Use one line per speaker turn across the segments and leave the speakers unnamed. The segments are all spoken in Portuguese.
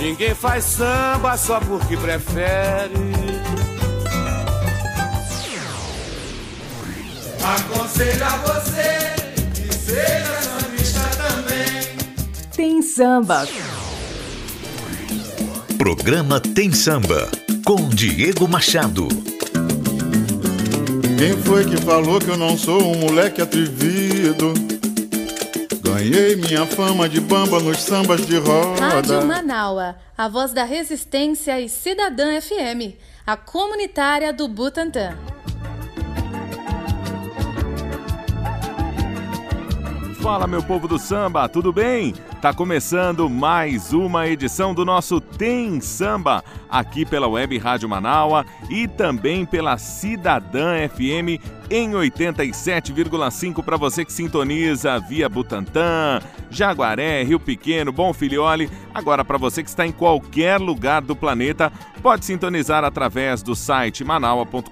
Ninguém faz samba só porque prefere.
Aconselho a você que seja sambista também.
Tem samba.
Programa Tem Samba com Diego Machado.
Quem foi que falou que eu não sou um moleque atrevido? Ganhei minha fama de bamba nos sambas de roda.
Rádio Manaua, a voz da resistência e Cidadã FM, a comunitária do Butantã.
Fala, meu povo do samba, tudo bem? Tá começando mais uma edição do nosso Tem Samba, aqui pela Web Rádio Manaua e também pela Cidadã FM em 87,5 para você que sintoniza via Butantã, Jaguaré, Rio Pequeno, Bom Filiole. Agora para você que está em qualquer lugar do planeta, pode sintonizar através do site manaua.com.br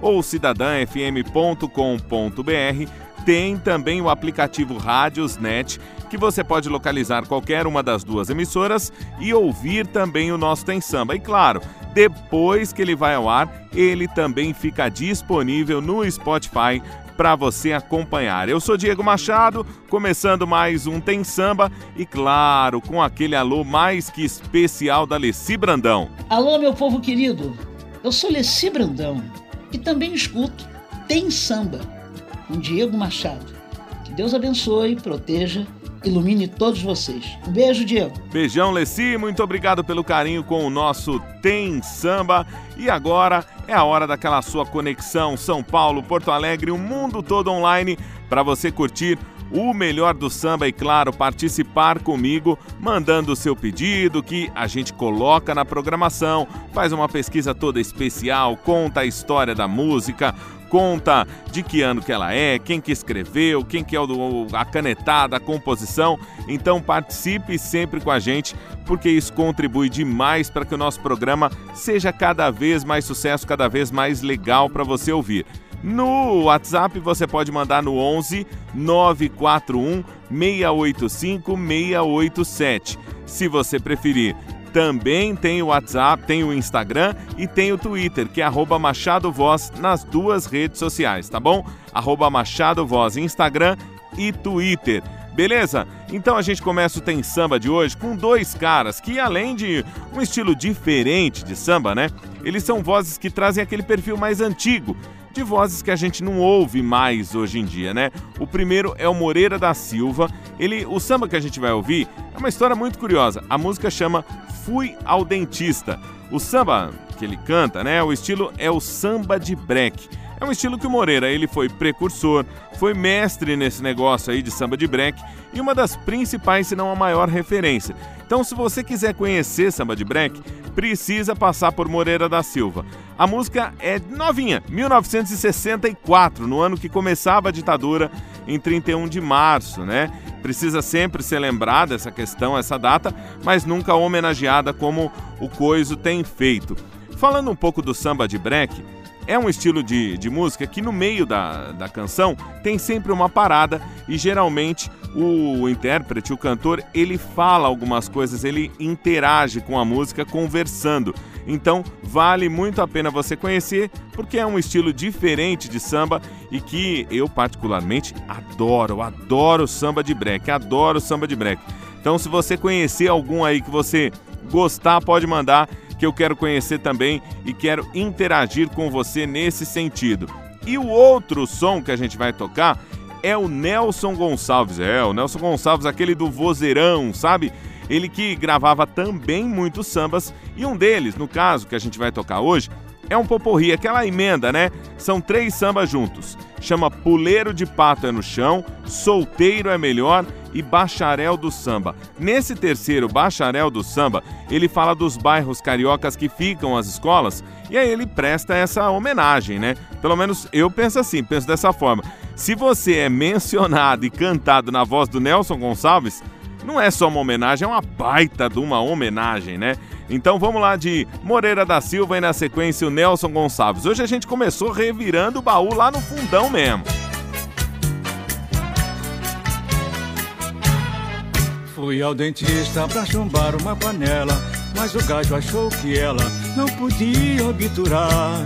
ou cidadãfm.com.br tem também o aplicativo Rádiosnet, que você pode localizar qualquer uma das duas emissoras e ouvir também o nosso Tem Samba. E claro, depois que ele vai ao ar, ele também fica disponível no Spotify para você acompanhar. Eu sou Diego Machado, começando mais um Tem Samba e claro, com aquele alô mais que especial da Leci Brandão.
Alô, meu povo querido. Eu sou Leci Brandão e também escuto Tem Samba com Diego Machado. Que Deus abençoe, proteja, ilumine todos vocês. Um beijo, Diego.
Beijão, Leci. Muito obrigado pelo carinho com o nosso Tem Samba. E agora é a hora daquela sua conexão São Paulo, Porto Alegre, o mundo todo online para você curtir o melhor do samba e, claro, participar comigo, mandando o seu pedido que a gente coloca na programação, faz uma pesquisa toda especial, conta a história da música, conta de que ano que ela é, quem que escreveu, quem que é o, a canetada, a composição. Então participe sempre com a gente, porque isso contribui demais para que o nosso programa seja cada vez mais sucesso, cada vez mais legal para você ouvir. No WhatsApp você pode mandar no 11 941 685 687. Se você preferir também tem o WhatsApp, tem o Instagram e tem o Twitter, que é arroba Machado Voz nas duas redes sociais, tá bom? Arroba Machado Voz, Instagram e Twitter. Beleza? Então a gente começa o Tem Samba de hoje com dois caras que, além de um estilo diferente de samba, né? Eles são vozes que trazem aquele perfil mais antigo, de vozes que a gente não ouve mais hoje em dia, né? O primeiro é o Moreira da Silva. Ele, o samba que a gente vai ouvir é uma história muito curiosa. A música chama Fui ao Dentista. O samba que ele canta, né? O estilo é o samba de break. É um estilo que o Moreira ele foi precursor, foi mestre nesse negócio aí de samba de break e uma das principais, se não a maior referência. Então, se você quiser conhecer samba de break, precisa passar por Moreira da Silva. A música é novinha, 1964, no ano que começava a ditadura, em 31 de março, né? Precisa sempre ser lembrada essa questão, essa data, mas nunca homenageada como o Coiso tem feito. Falando um pouco do samba de break, é um estilo de, de música que no meio da, da canção tem sempre uma parada e geralmente o intérprete, o cantor, ele fala algumas coisas, ele interage com a música conversando. Então vale muito a pena você conhecer, porque é um estilo diferente de samba e que eu particularmente adoro, adoro samba de break, adoro samba de break. Então se você conhecer algum aí que você gostar, pode mandar que eu quero conhecer também e quero interagir com você nesse sentido. E o outro som que a gente vai tocar é o Nelson Gonçalves. É, o Nelson Gonçalves, aquele do vozeirão, sabe? Ele que gravava também muitos sambas e um deles, no caso que a gente vai tocar hoje, é um poporri, aquela emenda, né? São três sambas juntos. Chama Puleiro de Pato é no chão, Solteiro é melhor e Bacharel do Samba. Nesse terceiro Bacharel do Samba, ele fala dos bairros cariocas que ficam as escolas e aí ele presta essa homenagem, né? Pelo menos eu penso assim, penso dessa forma. Se você é mencionado e cantado na voz do Nelson Gonçalves, não é só uma homenagem, é uma baita de uma homenagem, né? Então vamos lá de Moreira da Silva e na sequência o Nelson Gonçalves. Hoje a gente começou revirando o baú lá no fundão mesmo.
Fui ao dentista pra chumbar uma panela, mas o gajo achou que ela não podia obturar.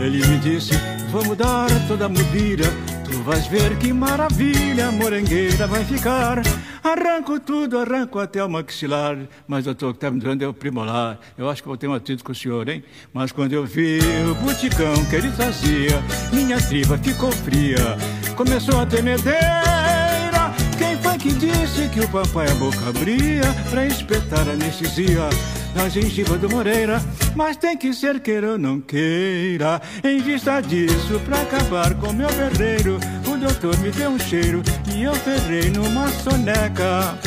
Ele me disse: Vamos dar toda a mobília, tu vais ver que maravilha, a morangueira vai ficar. Arranco tudo, arranco até o maxilar, mas doutor, que tá me dando é o primolar. Eu acho que vou ter um atrito com o senhor, hein? Mas quando eu vi o buticão que ele trazia, minha tripa ficou fria, começou a tremedeira. Quem foi que disse que o papai a boca abria pra espetar anestesia? Na gengiva do Moreira, mas tem que ser queira ou não queira. Em vista disso, pra acabar com meu berreiro, o doutor me deu um cheiro e eu ferrei numa soneca.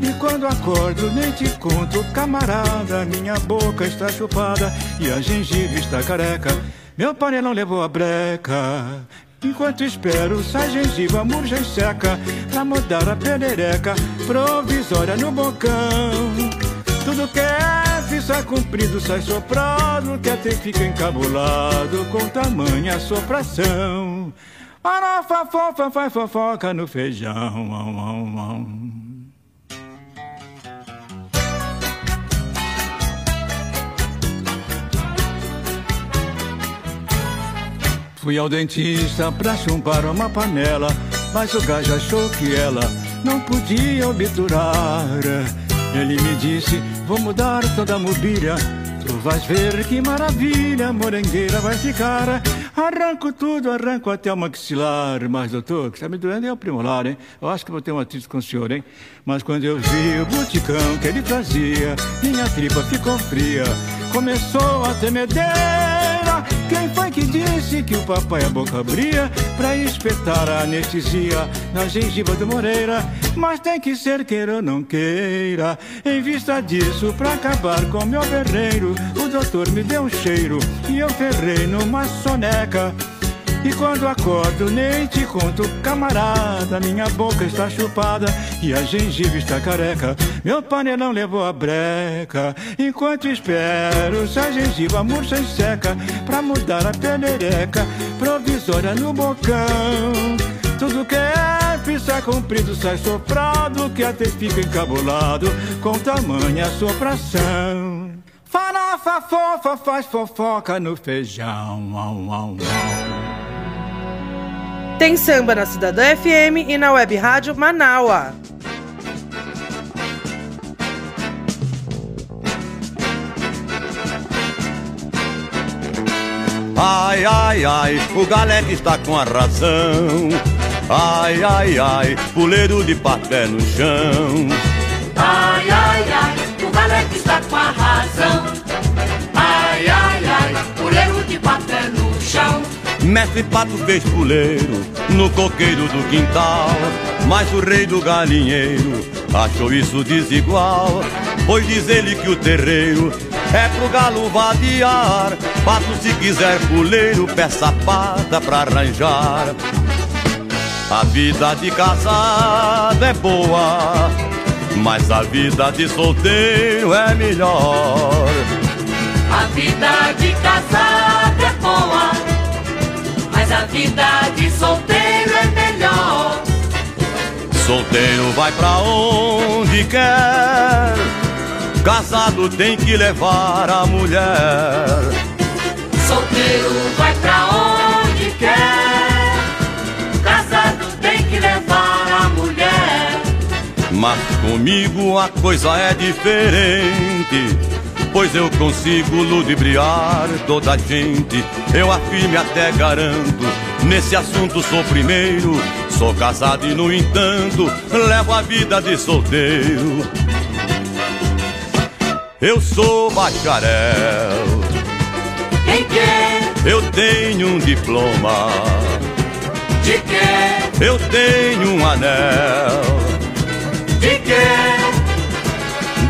E quando acordo, nem te conto, camarada, minha boca está chupada e a gengiva está careca. Meu panelão levou a breca. Enquanto espero, sai gengiva, murcha e seca Pra mudar a perereca provisória no bocão Tudo que é sai comprido, sai soprado, que até fica encabulado com tamanha sopração. Farofa, fofa, faz fofoca no feijão. Fui ao dentista pra chumbar uma panela, mas o gajo achou que ela não podia obturar. Ele me disse, vou mudar toda a mobília. Tu vais ver que maravilha, morangueira vai ficar. Arranco tudo, arranco até o maxilar. Mas doutor, que está me doendo é o primolar, hein? Eu acho que vou ter uma atriz com o senhor, hein? Mas quando eu vi o buticão que ele trazia Minha tripa ficou fria. Começou a tremedeira. Quem foi que disse que o papai a boca abria Pra espetar a anestesia na gengiva do Moreira Mas tem que ser queira ou não queira. Em vista disso, pra acabar com meu berreiro O doutor me deu um cheiro e eu ferrei numa soneca e quando acordo nem te conto, camarada Minha boca está chupada e a gengiva está careca Meu panelão levou a breca Enquanto espero, se a gengiva murcha e seca Pra mudar a penereca provisória no bocão Tudo que é pista comprido sai soprado Que até fica encabulado com tamanha sopração Farofa fofa faz fofoca no feijão. Au, au, au.
Tem samba na Cidadã FM e na Web Rádio Manaua.
Ai, ai, ai, o galera está com a razão. Ai, ai, ai, puleiro de papel no chão.
Ai, ai, ai, o galera está com a razão.
Mestre Pato fez puleiro no coqueiro do quintal, mas o rei do galinheiro achou isso desigual. Pois diz ele que o terreiro é pro galo vadiar. Pato, se quiser puleiro, peça pata pra arranjar. A vida de casado é boa, mas a vida de solteiro é melhor.
A vida de casado é boa mas a vida de solteiro é melhor.
Solteiro vai pra onde quer, casado tem que levar a mulher.
Solteiro vai pra onde quer, casado tem que levar a mulher.
Mas comigo a coisa é diferente pois eu consigo ludibriar toda a gente. Eu afirmo e até garanto, nesse assunto sou primeiro. Sou casado e, no entanto, levo a vida de solteiro. Eu sou bacharel.
Em quê?
Eu tenho um diploma.
De quê?
Eu tenho um anel.
De quê?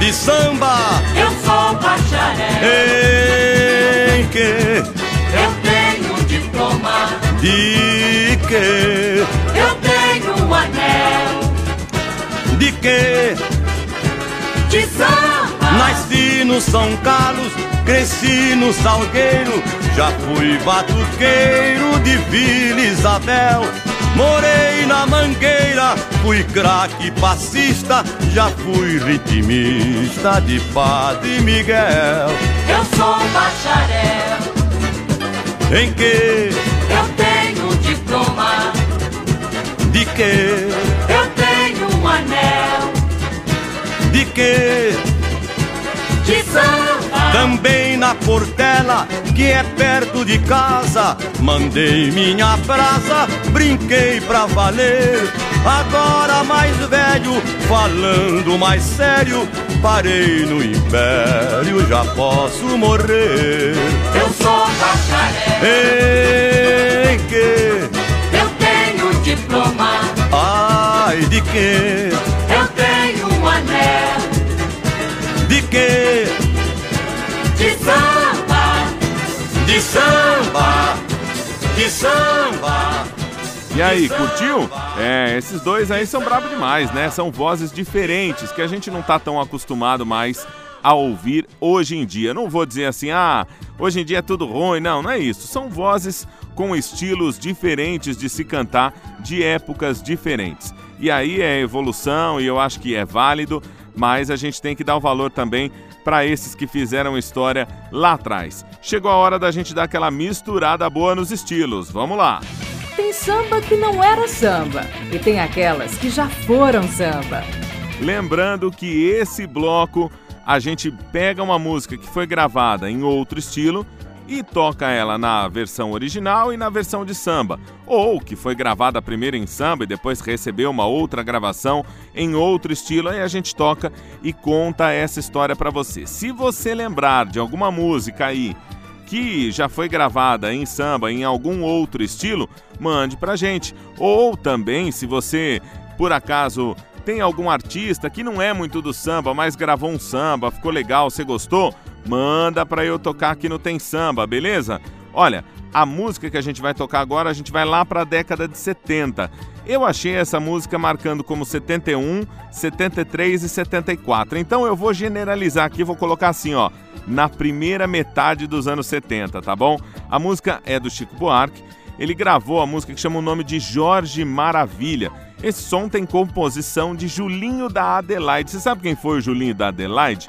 de samba.
Eu sou bacharel.
Em que?
Diploma.
De que?
Eu tenho um anel.
De que?
De samba.
Nasci no São Carlos, cresci no Salgueiro. Já fui batuqueiro de Vila Isabel.
Morei na mangueira, fui craque passista, já fui ritmista de Padre Miguel.
Eu sou bacharel.
Em que?
Eu tenho um diploma.
De que?
Eu tenho um anel.
De que?
De samba.
Também na Portela, que é perto de casa, mandei minha brasa, brinquei pra valer. Agora mais velho, falando mais sério, parei no império, já posso morrer.
Eu sou bacharel.
Em que?
Eu tenho diploma.
Ai, de que?
Eu tenho um anel.
De que?
De samba.
De samba. De samba.
E aí, curtiu? É, esses dois aí são bravos demais, né? São vozes diferentes que a gente não tá tão acostumado mais a ouvir hoje em dia. Não vou dizer assim, ah, hoje em dia é tudo ruim. Não, não é isso. São vozes com estilos diferentes de se cantar, de épocas diferentes. E aí é evolução e eu acho que é válido, mas a gente tem que dar o valor também para esses que fizeram história lá atrás. Chegou a hora da gente dar aquela misturada boa nos estilos. Vamos lá!
Tem samba que não era samba e tem aquelas que já foram samba.
Lembrando que esse bloco a gente pega uma música que foi gravada em outro estilo e toca ela na versão original e na versão de samba, ou que foi gravada primeiro em samba e depois recebeu uma outra gravação em outro estilo, aí a gente toca e conta essa história para você. Se você lembrar de alguma música aí que já foi gravada em samba em algum outro estilo, mande pra gente. Ou também, se você por acaso tem algum artista que não é muito do samba, mas gravou um samba, ficou legal, você gostou? Manda pra eu tocar aqui no Tem Samba, beleza? Olha, a música que a gente vai tocar agora, a gente vai lá para a década de 70. Eu achei essa música marcando como 71, 73 e 74. Então eu vou generalizar aqui, vou colocar assim, ó, na primeira metade dos anos 70, tá bom? A música é do Chico Buarque. Ele gravou a música que chama o nome de Jorge Maravilha. Esse som tem composição de Julinho da Adelaide. Você sabe quem foi o Julinho da Adelaide?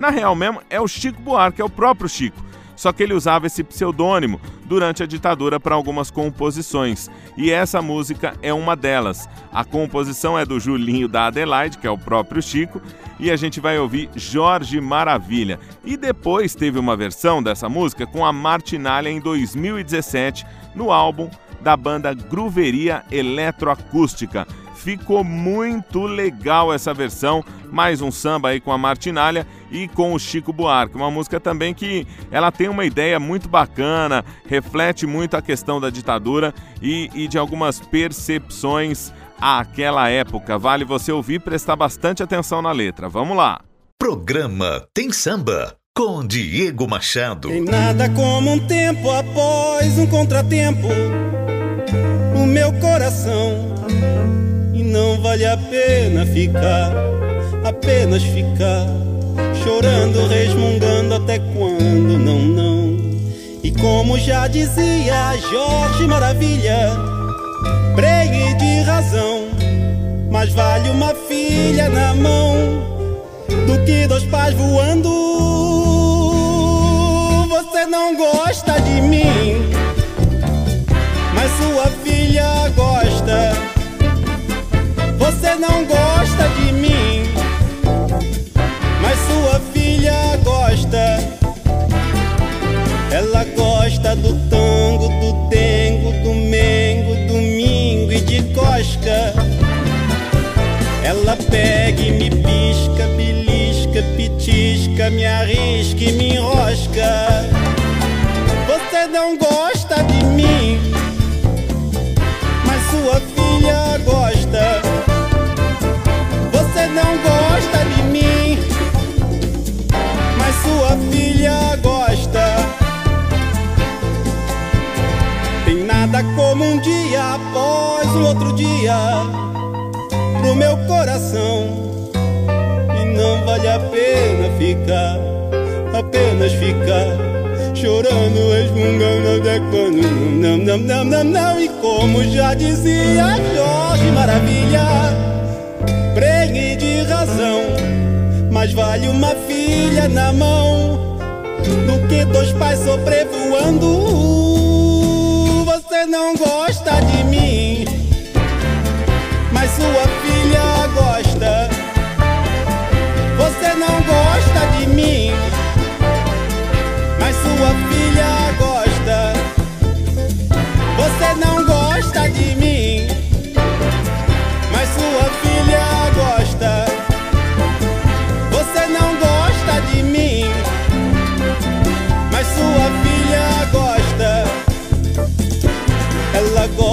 Na real mesmo, é o Chico Buarque, é o próprio Chico. Só que ele usava esse pseudônimo durante a ditadura para algumas composições. E essa música é uma delas. A composição é do Julinho da Adelaide, que é o próprio Chico, e a gente vai ouvir Jorge Maravilha. E depois teve uma versão dessa música com a Martinalha em 2017 no álbum da banda Gruveria Eletroacústica. Ficou muito legal essa versão, mais um samba aí com a Martinalha e com o Chico Buarque, uma música também que ela tem uma ideia muito bacana, reflete muito a questão da ditadura e, e de algumas percepções àquela época. Vale você ouvir e prestar bastante atenção na letra. Vamos lá.
Programa Tem Samba com Diego Machado.
Tem nada como um tempo após um contratempo no meu coração. Não vale a pena ficar, apenas ficar, chorando, resmungando até quando não, não. E como já dizia Jorge Maravilha, pregue de razão, mas vale uma filha na mão do que dois pais voando. Você não gosta de mim, Você não gosta de mim, mas sua filha gosta. Ela gosta do tango, do dengo, do mengo, domingo e de cosca. Ela pega e me pisca, belisca, pitisca, me arrisca e me enrosca. Você não gosta filha gosta. Tem nada como um dia após o outro dia pro meu coração. E não vale a pena ficar, apenas ficar, chorando, resmungando até quando não, não, não, não, não. E como já dizia Jorge Maravilha, mas vale uma filha na mão do que dois pais sobrevoando. Você não gosta de mim, mas sua filha gosta. Você não gosta de mim mas sua filha gosta. Você não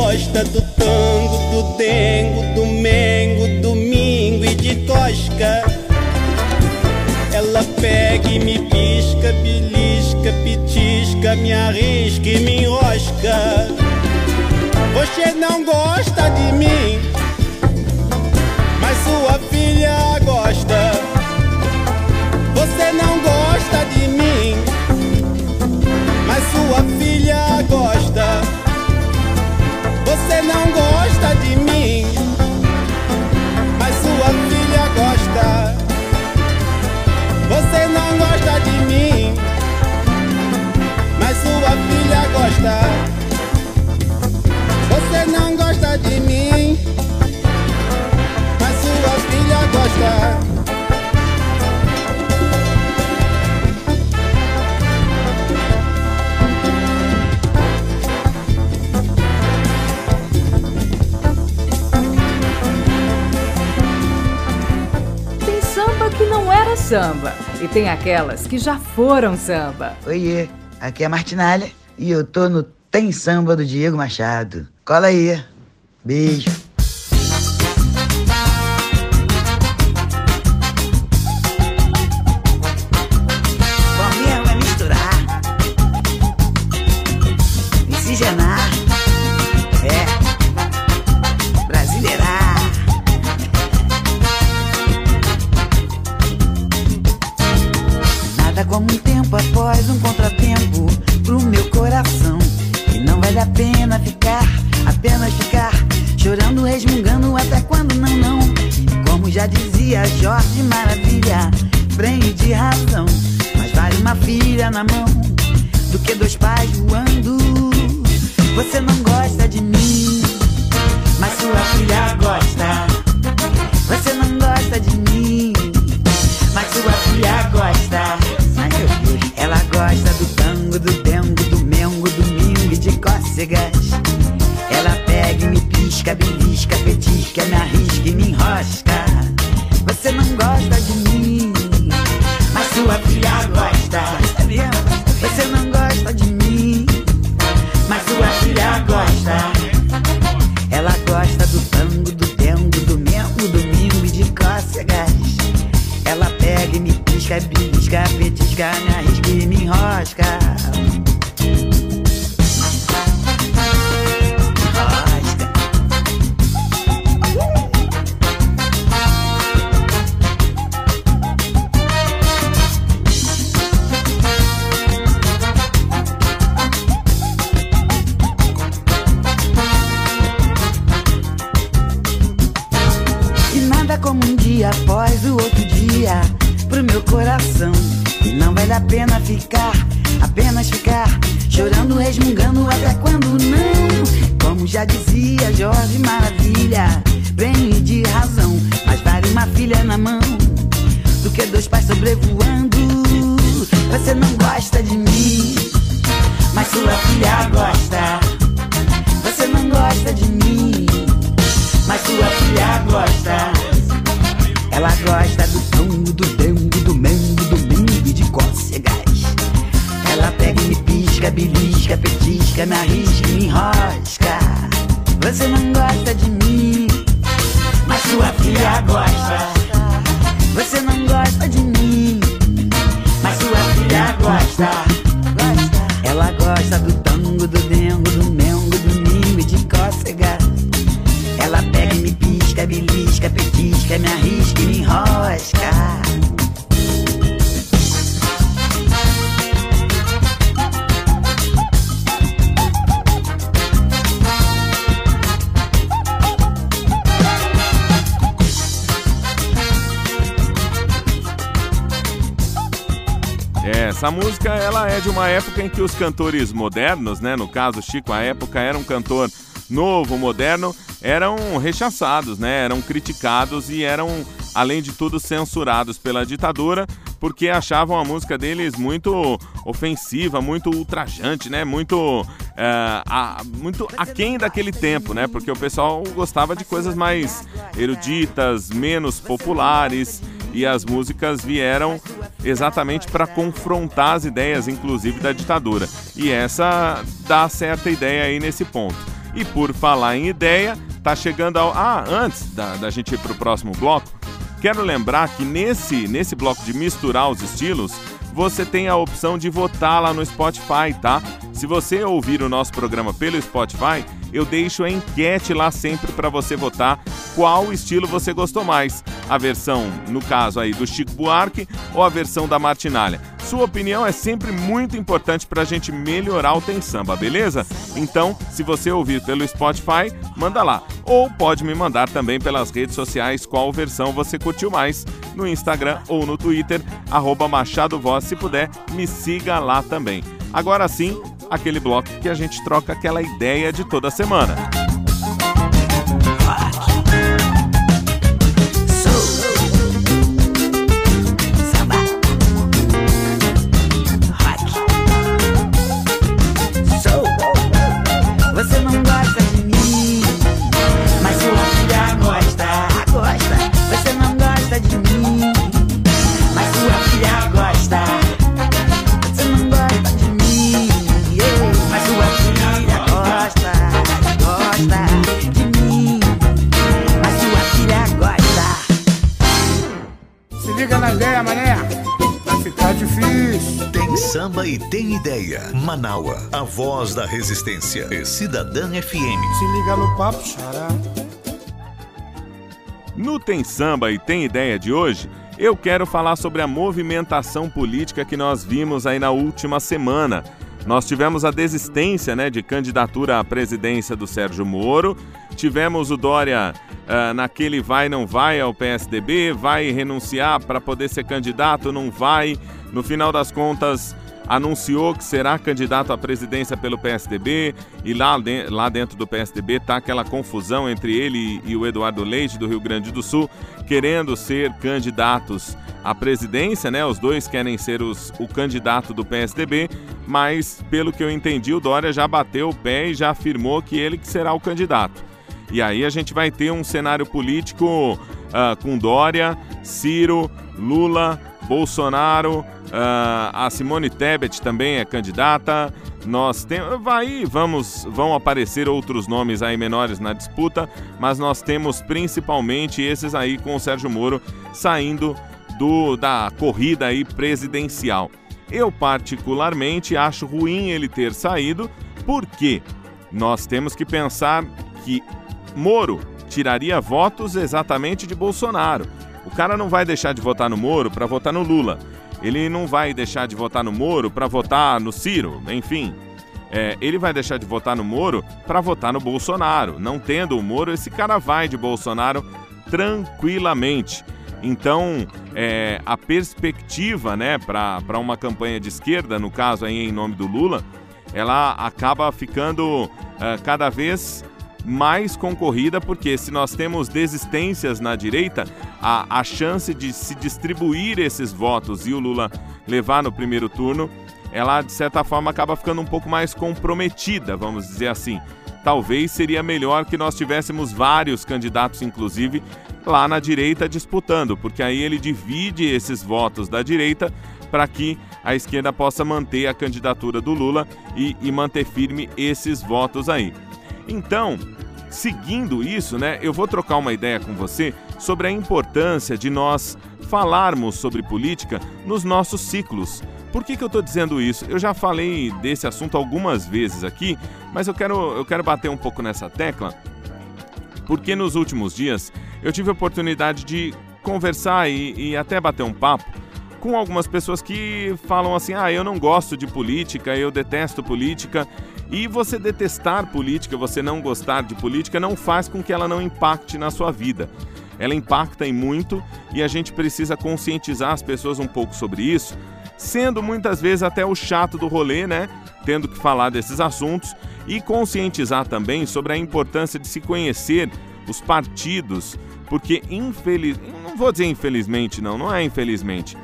gosta do tango, do dengo, do mengo, domingo e de tosca. Ela pega e me pisca, belisca, pitisca, me arrisca e me enrosca. Você não gosta de mim, mas sua filha gosta. Você não gosta de mim, mas sua filha Você não gosta de mim, mas sua filha gosta. Você não gosta de mim, mas sua filha gosta. Você não gosta de mim, mas sua filha gosta.
Era samba e tem aquelas que já foram samba.
Oiê, aqui é a Martinalha e eu tô no Tem Samba do Diego Machado. Cola aí. Beijo. E não vale a pena ficar, apenas ficar chorando, resmungando até quando não. Como já dizia Jorge Maravilha, bem de razão. Mas vale uma filha na mão do que dois pais sobrevoando. Você não gosta de mim, mas sua filha gosta. Você não gosta de mim, mas sua filha gosta. Ela gosta do tango, do dengo, do belisca, petisca, me arrisca me enrosca. Você não gosta de mim, mas sua filha gosta. Você não gosta de mim, mas sua filha gosta. Ela gosta do tango, do dengo, do mengo, do mingo e de cócegas. Ela pega e me pisca, belisca, petisca, me arrisca e me enrosca.
Essa música ela é de uma época em que os cantores modernos, né, no caso Chico, a época era um cantor novo, moderno, eram rechaçados, né, eram criticados e eram, além de tudo, censurados pela ditadura porque achavam a música deles muito ofensiva, muito ultrajante, né, muito é, a, muito aquém daquele tempo, né, porque o pessoal gostava de coisas mais eruditas, menos populares e as músicas vieram exatamente para confrontar as ideias, inclusive da ditadura. E essa dá certa ideia aí nesse ponto. E por falar em ideia, tá chegando ao. Ah, antes da, da gente ir para o próximo bloco, quero lembrar que nesse, nesse bloco de misturar os estilos, você tem a opção de votar lá no Spotify, tá? Se você ouvir o nosso programa pelo Spotify, eu deixo a enquete lá sempre para você votar qual estilo você gostou mais. A versão, no caso aí, do Chico Buarque ou a versão da Martinalha. Sua opinião é sempre muito importante para a gente melhorar o Tem Samba, beleza? Então, se você ouvir pelo Spotify, manda lá. Ou pode me mandar também pelas redes sociais qual versão você curtiu mais, no Instagram ou no Twitter, arroba Machado Voz, se puder, me siga lá também. Agora sim, aquele bloco que a gente troca aquela ideia de toda semana.
Tem ideia. Manaua, a voz da resistência. E Cidadã FM.
Se liga no papo, xará.
No Tem Samba e Tem Ideia de hoje, eu quero falar sobre a movimentação política que nós vimos aí na última semana. Nós tivemos a desistência né, de candidatura à presidência do Sérgio Moro, tivemos o Dória ah, naquele vai, não vai ao PSDB, vai renunciar para poder ser candidato, não vai. No final das contas, anunciou que será candidato à presidência pelo PSDB e lá, de- lá dentro do PSDB tá aquela confusão entre ele e, o Eduardo Leite do Rio Grande do Sul querendo ser candidatos à presidência, né? Os dois querem ser os, o candidato do PSDB, mas pelo que eu entendi, o Dória já bateu o pé e já afirmou que ele que será o candidato. E aí a gente vai ter um cenário político ah, com Dória, Ciro, Lula, Bolsonaro, ah, a Simone Tebet também é candidata. Nós temos, vai, vamos, vão aparecer outros nomes aí menores na disputa, mas nós temos principalmente esses aí com o Sérgio Moro saindo do da corrida aí presidencial. Eu particularmente acho ruim ele ter saído, porque nós temos que pensar que Moro tiraria votos exatamente de Bolsonaro. O cara não vai deixar de votar no Moro para votar no Lula. Ele não vai deixar de votar no Moro para votar no Ciro, enfim. É, ele vai deixar de votar no Moro para votar no Bolsonaro. Não tendo o Moro, esse cara vai de Bolsonaro tranquilamente. Então, é, a perspectiva né, para uma campanha de esquerda, no caso aí em nome do Lula, ela acaba ficando é, cada vez mais concorrida, porque se nós temos desistências na direita, a, a chance de se distribuir esses votos e o Lula levar no primeiro turno, ela de certa forma acaba ficando um pouco mais comprometida, vamos dizer assim. Talvez seria melhor que nós tivéssemos vários candidatos, inclusive, lá na direita disputando, porque aí ele divide esses votos da direita para que a esquerda possa manter a candidatura do Lula e, e manter firme esses votos aí. Então, seguindo isso, né, eu vou trocar uma ideia com você sobre a importância de nós falarmos sobre política nos nossos ciclos. Por que, que eu estou dizendo isso? Eu já falei desse assunto algumas vezes aqui, mas eu quero, eu quero bater um pouco nessa tecla, porque nos últimos dias eu tive a oportunidade de conversar e, e até bater um papo com algumas pessoas que falam assim: ah, eu não gosto de política, eu detesto política. E você detestar política, você não gostar de política, não faz com que ela não impacte na sua vida. Ela impacta em muito e a gente precisa conscientizar as pessoas um pouco sobre isso, sendo muitas vezes até o chato do rolê, né? Tendo que falar desses assuntos e conscientizar também sobre a importância de se conhecer os partidos, porque infeliz, não vou dizer infelizmente não, não é infelizmente,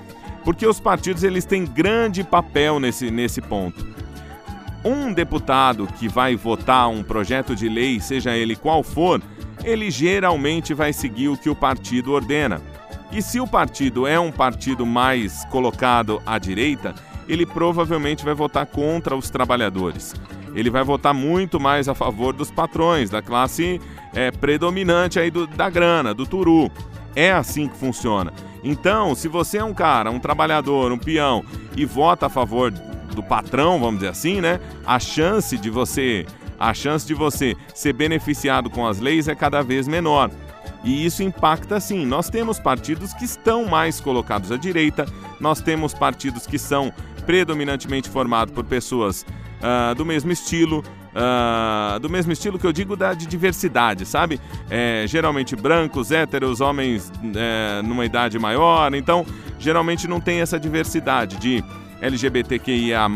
porque os partidos eles têm grande papel nesse, nesse ponto. Um deputado que vai votar um projeto de lei, seja ele qual for, ele geralmente vai seguir o que o partido ordena. E se o partido é um partido mais colocado à direita, ele provavelmente vai votar contra os trabalhadores. Ele vai votar muito mais a favor dos patrões, da classe é, predominante aí do, da grana, do turu. É assim que funciona. Então, se você é um cara, um trabalhador, um peão e vota a favor do patrão, vamos dizer assim, né? A chance de você, a chance de você ser beneficiado com as leis é cada vez menor. E isso impacta sim. Nós temos partidos que estão mais colocados à direita, nós temos partidos que são predominantemente formados por pessoas uh, do mesmo estilo, uh, do mesmo estilo que eu digo da de diversidade, sabe? É, geralmente brancos, héteros, homens é, numa idade maior, então geralmente não tem essa diversidade de LGBTQIA+,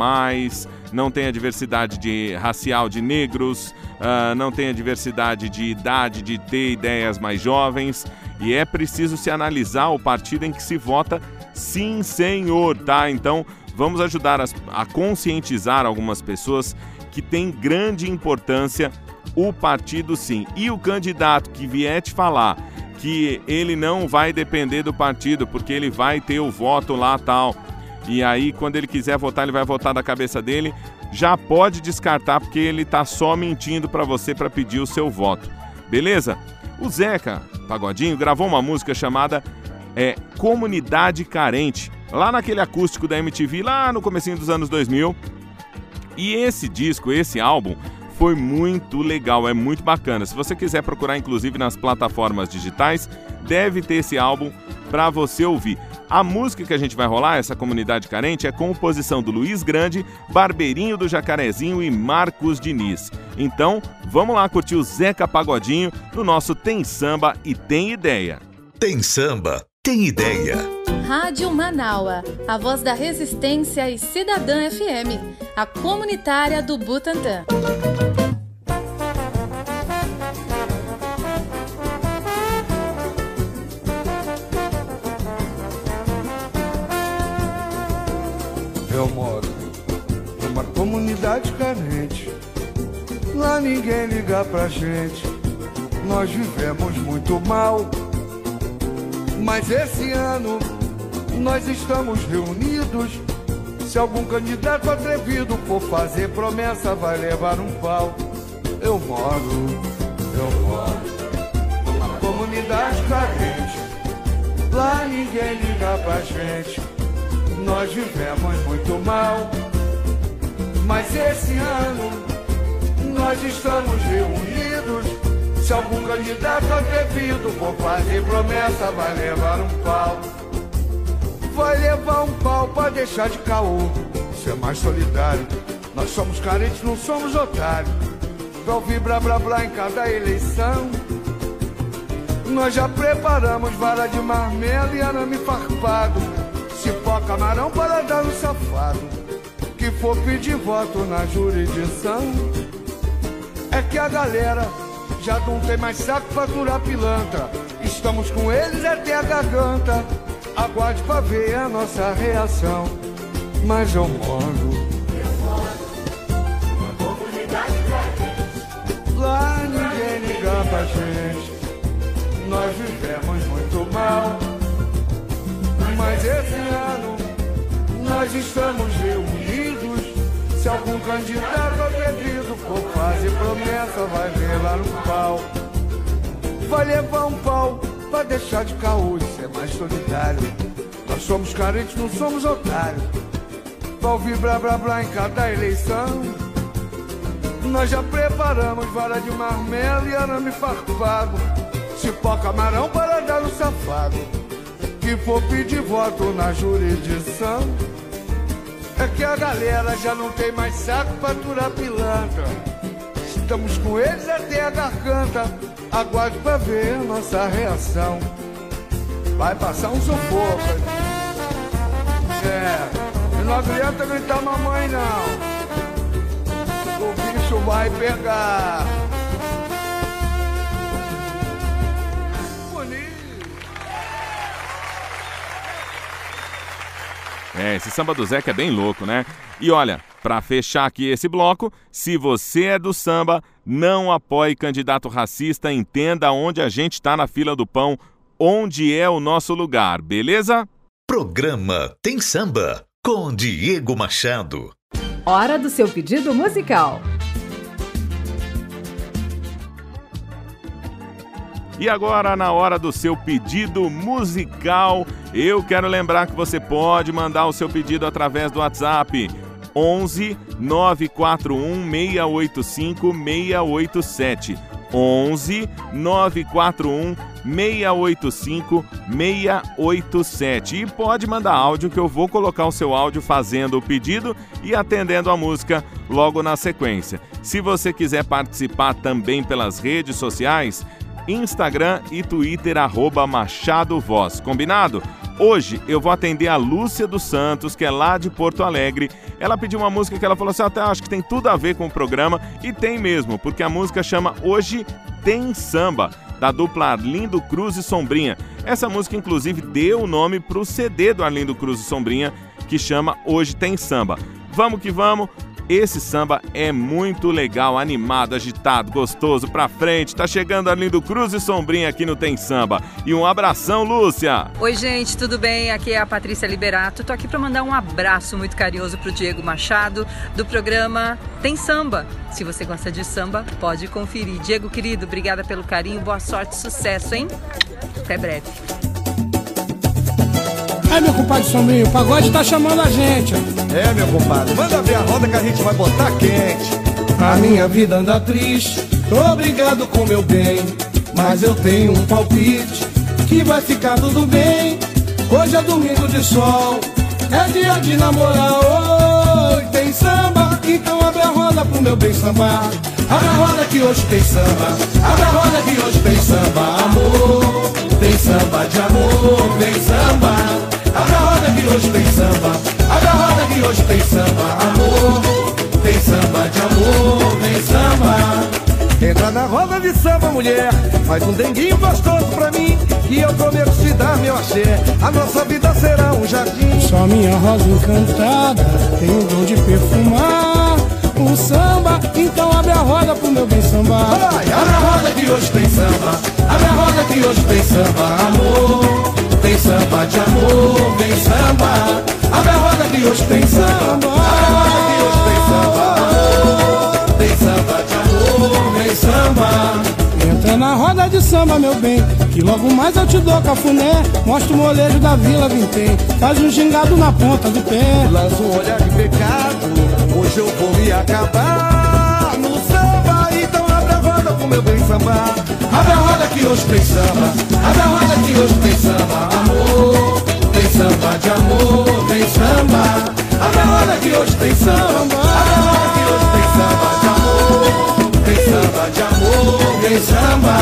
não tem a diversidade de racial de negros, uh, não tem a diversidade de idade de ter ideias mais jovens e é preciso se analisar o partido em que se vota sim, senhor, tá? Então vamos ajudar a, a conscientizar algumas pessoas que tem grande importância o partido sim. E o candidato que vier te falar que ele não vai depender do partido, porque ele vai ter o voto lá tal. E aí, quando ele quiser votar, ele vai votar da cabeça dele já pode descartar porque ele está só mentindo para você para pedir o seu voto. Beleza? O Zeca Pagodinho gravou uma música chamada é, Comunidade Carente, lá naquele acústico da MTV, lá no comecinho dos anos 2000. E esse disco, esse álbum, foi muito legal, é muito bacana. Se você quiser procurar, inclusive nas plataformas digitais, deve ter esse álbum para você ouvir. A música que a gente vai rolar, essa comunidade carente, é composição do Luiz Grande, Barbeirinho do Jacarezinho e Marcos Diniz. Então, vamos lá curtir o Zeca Pagodinho no nosso Tem Samba e Tem Ideia.
Tem Samba, tem ideia.
Rádio Manaua, a voz da resistência e Cidadã FM, a comunitária do Butantã.
Eu moro numa comunidade carente. Lá ninguém liga pra gente. Nós vivemos muito mal. Mas esse ano nós estamos reunidos. Se algum candidato atrevido for fazer promessa, vai levar um pau. Eu moro, eu moro numa comunidade carente. Lá ninguém liga pra gente nós vivemos muito mal. Mas esse ano nós estamos reunidos. Se algum candidato atrevido for fazer promessa, vai levar um pau. Vai levar um pau pra deixar de caô. Ser mais solidário. Nós somos carentes, não somos otários. Pra ouvir blá blá blá em cada eleição. Nós já preparamos vara de marmelo e arame farpado cipó, camarão para dar um safado que for pedir voto na jurisdição. É que a galera já não tem mais saco pra durar pilantra. Estamos com eles até a garganta. Aguarde pra ver a nossa reação. Mas eu moro. Lá ninguém liga pra gente. Nós vivemos muito mal. Mas esse ano nós estamos reunidos. Se algum candidato atrevido for fazer promessa, vai levar um pau. Vai levar um pau pra deixar de caô e ser mais solidário. Nós somos carentes, não somos otários. Pra ouvir blá blá blá em cada eleição. Nós já preparamos vara de marmelo e arame farpado. Cipó camarão para dar no safado que for pedir voto na jurisdição É que a galera já não tem mais saco pra aturar pilantra Estamos com eles até a garganta Aguarde pra ver nossa reação Vai passar um sufoco É Não adianta gritar mamãe não. O bicho vai pegar.
É, esse samba do Zeca é bem louco, né? E olha, para fechar aqui esse bloco, se você é do samba, não apoie candidato racista, entenda onde a gente está na fila do pão, onde é o nosso lugar, beleza?
Programa Tem Samba com Diego Machado.
Hora do seu pedido musical.
E agora, na hora do seu pedido musical, eu quero lembrar que você pode mandar o seu pedido através do WhatsApp 11 941 685 687. 11 941 685 687. E pode mandar áudio que eu vou colocar o seu áudio fazendo o pedido e atendendo a música logo na sequência. Se você quiser participar também pelas redes sociais, Instagram e Twitter, arroba Machado Voz. Combinado? Hoje eu vou atender a Lúcia dos Santos, que é lá de Porto Alegre. Ela pediu uma música que ela falou assim: até acho que tem tudo a ver com o programa, e tem mesmo, porque a música chama Hoje Tem Samba, da dupla Arlindo Cruz e Sombrinha. Essa música, inclusive, deu o nome para o CD do Arlindo Cruz e Sombrinha, que chama Hoje Tem Samba. Vamos que vamos, esse samba é muito legal, animado, agitado, gostoso, pra frente. Tá chegando Arlindo Cruz e Sombrinha aqui no Tem Samba. E um abração, Lúcia!
Oi, gente, tudo bem? Aqui é a Patrícia Liberato. Tô aqui para mandar um abraço muito carinhoso pro Diego Machado, do programa Tem Samba. Se você gosta de samba, pode conferir. Diego, querido, obrigada pelo carinho, boa sorte, sucesso, hein? Até breve.
É, meu compadre Sombrinho, o pagode tá chamando a gente.
É, meu compadre, manda ver a roda que a gente vai botar quente.
A minha vida anda triste, tô obrigado com meu bem. Mas eu tenho um palpite que vai ficar tudo bem. Hoje é domingo de sol, é dia de namorar. Oi, tem samba, então abre a roda pro meu bem sambar. Abre a roda que hoje tem samba, abre a roda que hoje tem samba, amor. Tem samba de amor, tem samba. Que hoje tem samba, a roda que hoje tem samba, amor. Tem samba de amor, tem samba.
Entra na roda de samba, mulher, faz um denguinho gostoso pra mim. E eu prometo te dar meu axé, a nossa vida será um jardim.
Só minha rosa encantada tem o dom de perfumar o samba. Então abre a roda pro meu bem sambar.
Vai, abre a roda que hoje tem samba, abre a roda que hoje tem samba, amor. Tem samba de amor, vem samba. Abre a roda que hoje tem samba, abre a roda que hoje tem samba. Tem samba de amor, vem samba.
Entra na roda de samba, meu bem, que logo mais eu te dou cafuné. Mostra o molejo da Vila Vintém, faz um gingado na ponta do pé.
Lança um olhar de pecado, hoje eu vou me acabar no samba. Pro meu bem sambar. Abre a roda que hoje tem samba, abre a roda que hoje tem samba, amor. Tem samba de amor, tem samba. Abre a roda que hoje tem samba, abre a roda que hoje tem samba de amor. Tem samba de amor, tem samba.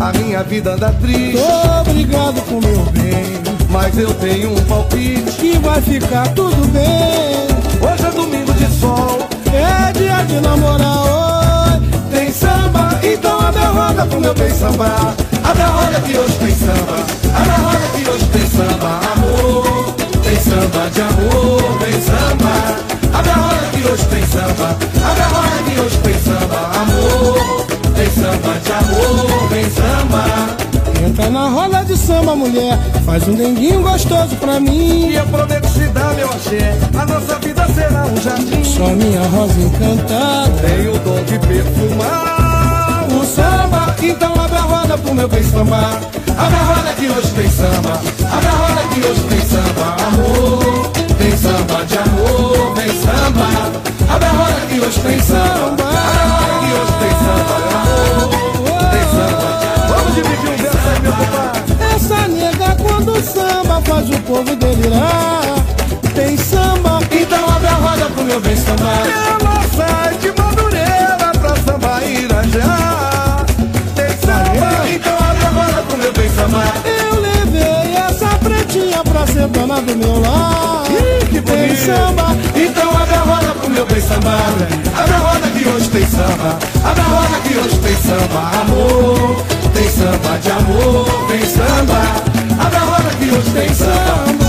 A minha vida anda triste.
Obrigado com meu bem,
mas eu tenho um palpite
que vai ficar tudo bem.
Hoje é domingo de sol,
é dia de namorar.
Samba, então abre a roda pro meu bem sambar. Abre a roda que hoje tem samba, abre a roda que hoje tem samba, amor. Tem samba de amor, tem samba. Abre a roda que hoje tem samba, abre a roda que hoje tem samba, amor. Tem samba de amor, tem samba.
Entra na roda de samba, mulher, faz um denguinho gostoso pra mim.
E eu prometo te dar meu axé, a nossa vida será um jardim.
Só minha rosa encantada
tem o dom de perfumar
o samba. Então abre a roda pro meu bem sambar.
Abre a roda que hoje tem samba, abre a roda que hoje tem samba, amor. Tem samba de amor, tem samba. Abre a roda que hoje tem samba, abre a roda que hoje tem samba, amor. Tem samba de amor. Vamos dividir
Essa nega quando samba faz o povo delirar. Tem samba,
então abre a roda pro meu bem sambar. Ela sai de Madureira pra samba Irajá. Tem samba, então abre a roda pro meu bem sambar.
Eu pretinha pra ser dona do meu lar. que tem samba. Então abre a roda pro meu bem sambado. Abre a roda que hoje tem samba. Abre a roda que hoje tem samba. Amor, tem samba de amor, tem samba. Abre a roda que hoje tem samba.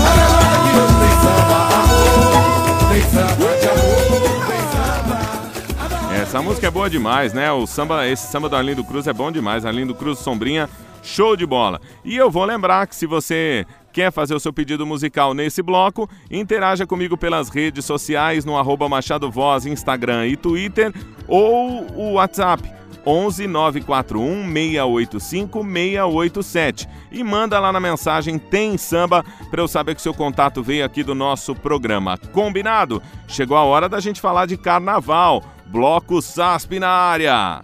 Abre a roda que hoje tem samba. Amor, tem samba de amor, tem samba.
Essa música é boa demais, né? O samba, esse samba do Arlindo Cruz é bom demais. Arlindo Cruz Sombrinha, show de bola. E eu vou lembrar que se você quer fazer o seu pedido musical nesse bloco, interaja comigo pelas redes sociais no arroba Machado Voz, Instagram e Twitter ou o WhatsApp 11 941 685 687 e manda lá na mensagem Tem Samba para eu saber que seu contato veio aqui do nosso programa. Combinado? Chegou a hora da gente falar de carnaval. Bloco SASP na área.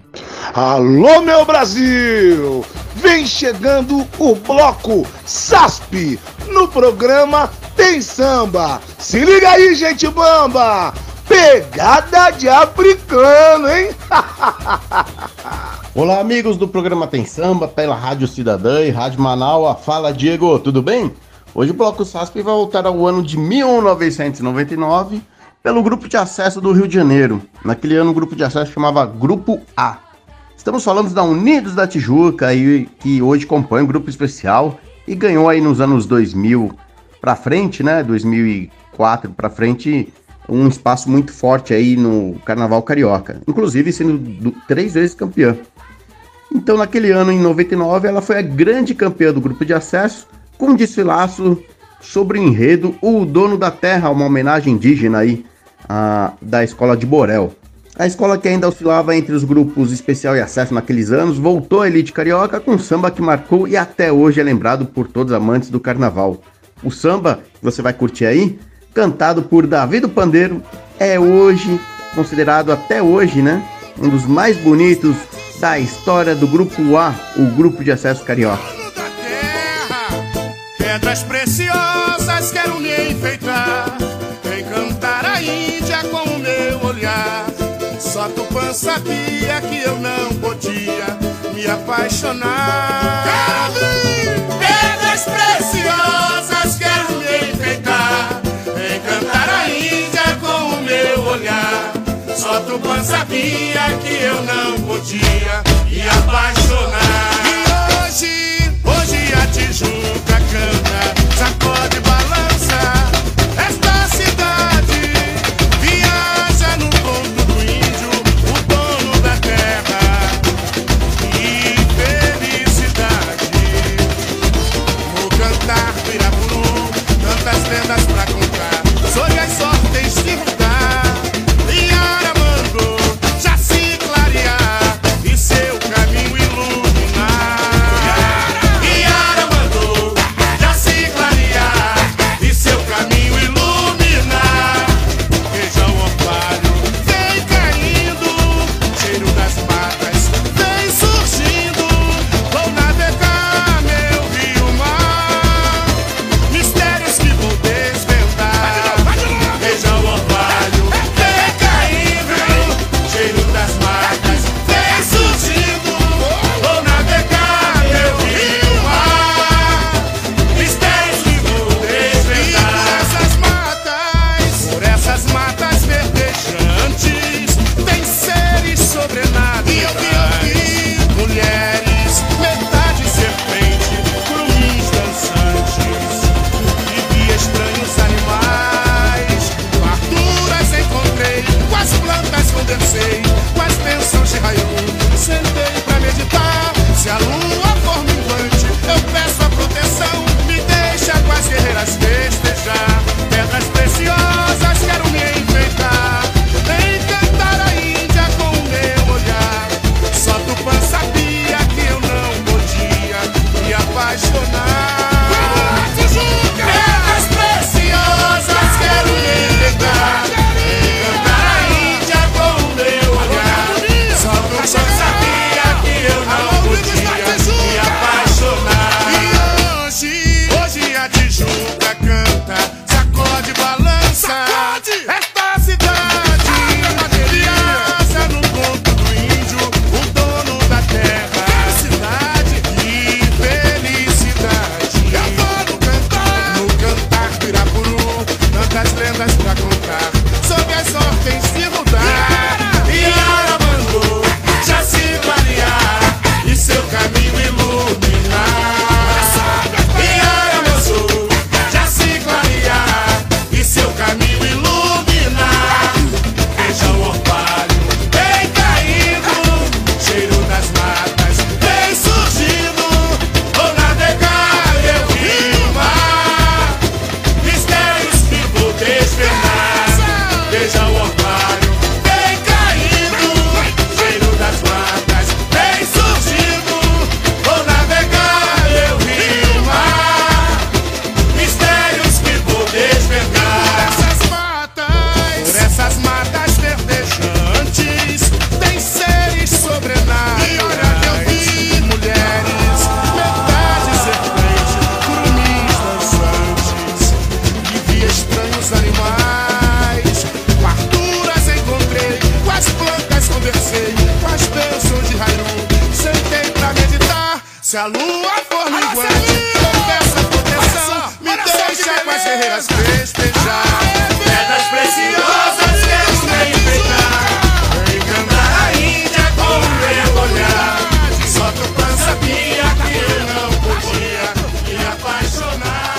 Alô, meu Brasil! Vem chegando o bloco SASP no programa Tem Samba. Se liga aí, gente bamba! Pegada de africano, hein?
Olá, amigos do programa Tem Samba, pela Rádio Cidadã e Rádio Manaus. Fala, Diego, tudo bem? Hoje o Bloco SASP vai voltar ao ano de 1999 pelo Grupo de Acesso do Rio de Janeiro. Naquele ano o Grupo de Acesso chamava Grupo A. Estamos falando da Unidos da Tijuca, aí, que hoje compõe um grupo especial e ganhou aí nos anos 2000 para frente, né? 2004 para frente, um espaço muito forte aí no Carnaval Carioca, inclusive sendo do, três vezes campeã. Então, naquele ano, em 99, ela foi a grande campeã do grupo de acesso, com um desfilaço sobre o enredo O Dono da Terra, uma homenagem indígena aí a, da escola de Borel. A escola que ainda oscilava entre os grupos especial e acesso naqueles anos voltou à elite carioca com um samba que marcou e até hoje é lembrado por todos os amantes do carnaval. O samba que você vai curtir aí, cantado por Davi do Pandeiro, é hoje considerado até hoje, né, um dos mais bonitos da história do grupo A, o grupo de acesso carioca.
Pedras preciosas quero Tupã sabia que eu não podia me apaixonar. Pedras preciosas quero me enfeitar, encantar a Índia com o meu olhar. Só Tupã sabia que eu não podia com as guerreiras festejar. Pedras preciosas quero me enfeitar. Encantar a Índia com o meu olhar. Só Tupã sabia que eu não podia me apaixonar.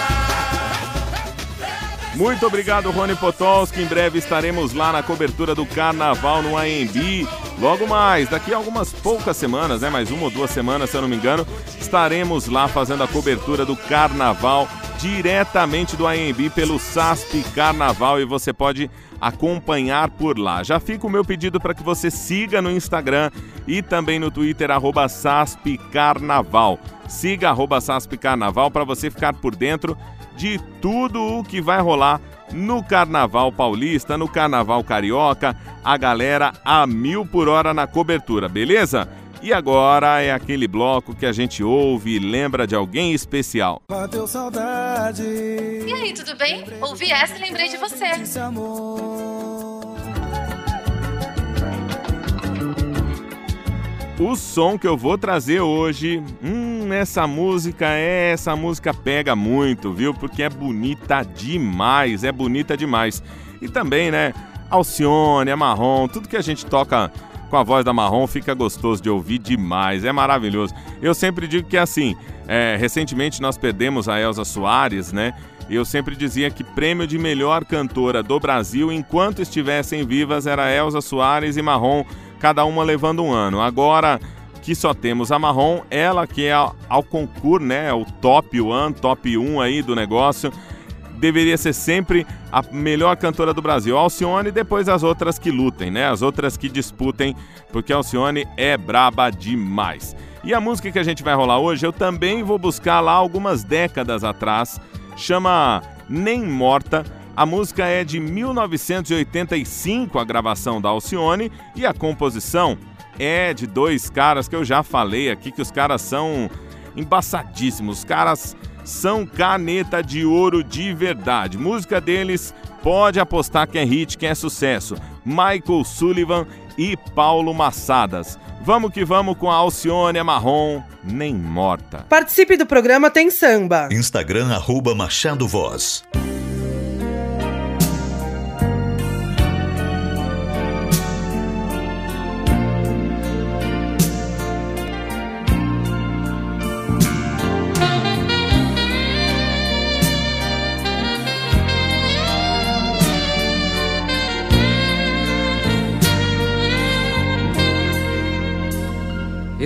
Muito obrigado, Rony Potolski. Em breve estaremos lá na cobertura do carnaval no AMB. Logo mais, daqui a algumas poucas semanas, né? Mais uma ou duas semanas, se eu não me engano, estaremos lá fazendo a cobertura do carnaval diretamente do AMB pelo SASP Carnaval e você pode acompanhar por lá. Já fica o meu pedido para que você siga no Instagram e também no Twitter, arroba SASP Carnaval. Siga arroba SASP Carnaval para você ficar por dentro de tudo o que vai rolar no Carnaval Paulista, no Carnaval Carioca, a galera a mil por hora na cobertura, beleza? E agora é aquele bloco que a gente ouve e lembra de alguém especial.
Bateu saudade.
E aí, tudo bem? Ouvi essa e lembrei de você.
O som que eu vou trazer hoje, hum, essa música é, essa música pega muito, viu? Porque é bonita demais, é bonita demais. E também, né, Alcione, a Marrom, tudo que a gente toca com a voz da Marrom fica gostoso de ouvir demais, é maravilhoso. Eu sempre digo que é assim, é, recentemente nós perdemos a Elza Soares, né? Eu sempre dizia que prêmio de melhor cantora do Brasil, enquanto estivessem vivas, era Elza Soares e Marrom, cada uma levando um ano. Agora que só temos a Marrom, ela que é ao, ao concurso, né? O top one, top 1 aí do negócio. Deveria ser sempre a melhor cantora do Brasil. Alcione e depois as outras que lutem, né? As outras que disputem, porque Alcione é braba demais. E a música que a gente vai rolar hoje, eu também vou buscar lá algumas décadas atrás. Chama Nem Morta. A música é de 1985, a gravação da Alcione, e a composição é de dois caras que eu já falei aqui, que os caras são embaçadíssimos. Os caras são caneta de ouro de verdade. Música deles, pode apostar que é hit, que é sucesso. Michael Sullivan e Paulo Massadas. Vamos que vamos com a Alcione Marrom, nem morta.
Participe do programa Tem Samba.
Instagram arroba Machado Voz.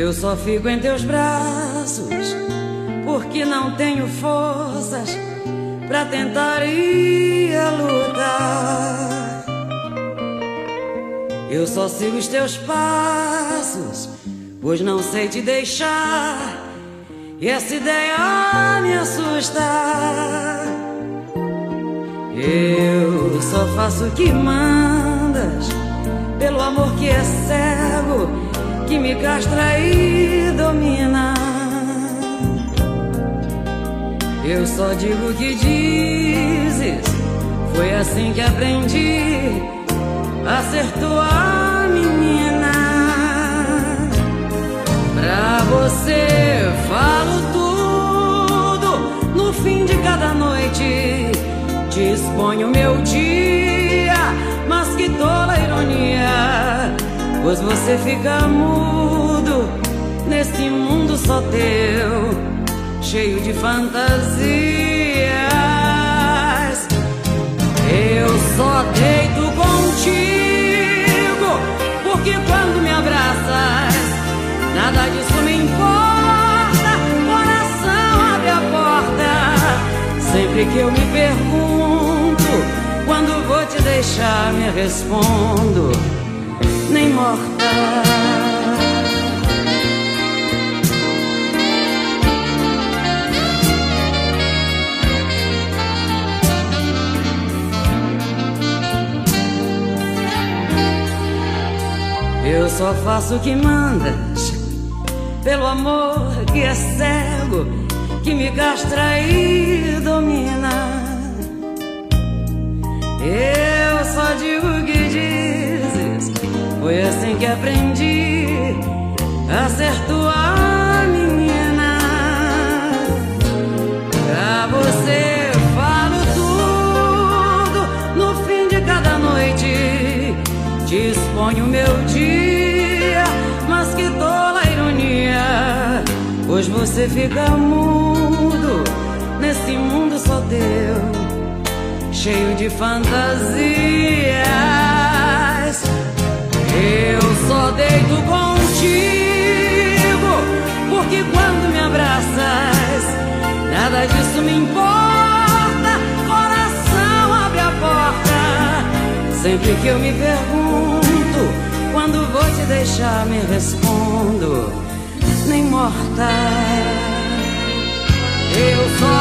Eu só fico em teus braços porque não tenho forças pra tentar ir a lutar. Eu só sigo os teus passos, pois não sei te deixar. E essa ideia me assusta. Eu só faço o que mandas, pelo amor que é cego que me castra e domina. Eu só digo o que dizes, foi assim que aprendi a ser tua menina. Pra você falo tudo no fim de cada noite. Disponho meu dia, mas que tola ironia. Pois você fica mudo nesse mundo só teu, cheio de fantasias. Eu só deito contigo, porque quando me abraças, nada disso me importa. Coração abre a porta, sempre que eu me pergunto, quando vou te deixar, me respondo nem morta. Eu só faço o que mandas, pelo amor que é cego, que me castra e domina. Eu só digo que dizes, foi assim que aprendi a ser tua menina. Pra você falo tudo no fim de cada noite. Disponho meu dia, mas que tola ironia. Pois você fica mudo nesse mundo só teu, cheio de fantasia. Eu só deito contigo, porque quando me abraças, nada disso me importa. Coração abre a porta, sempre que eu me pergunto, quando vou te deixar, me respondo, nem morta. Eu só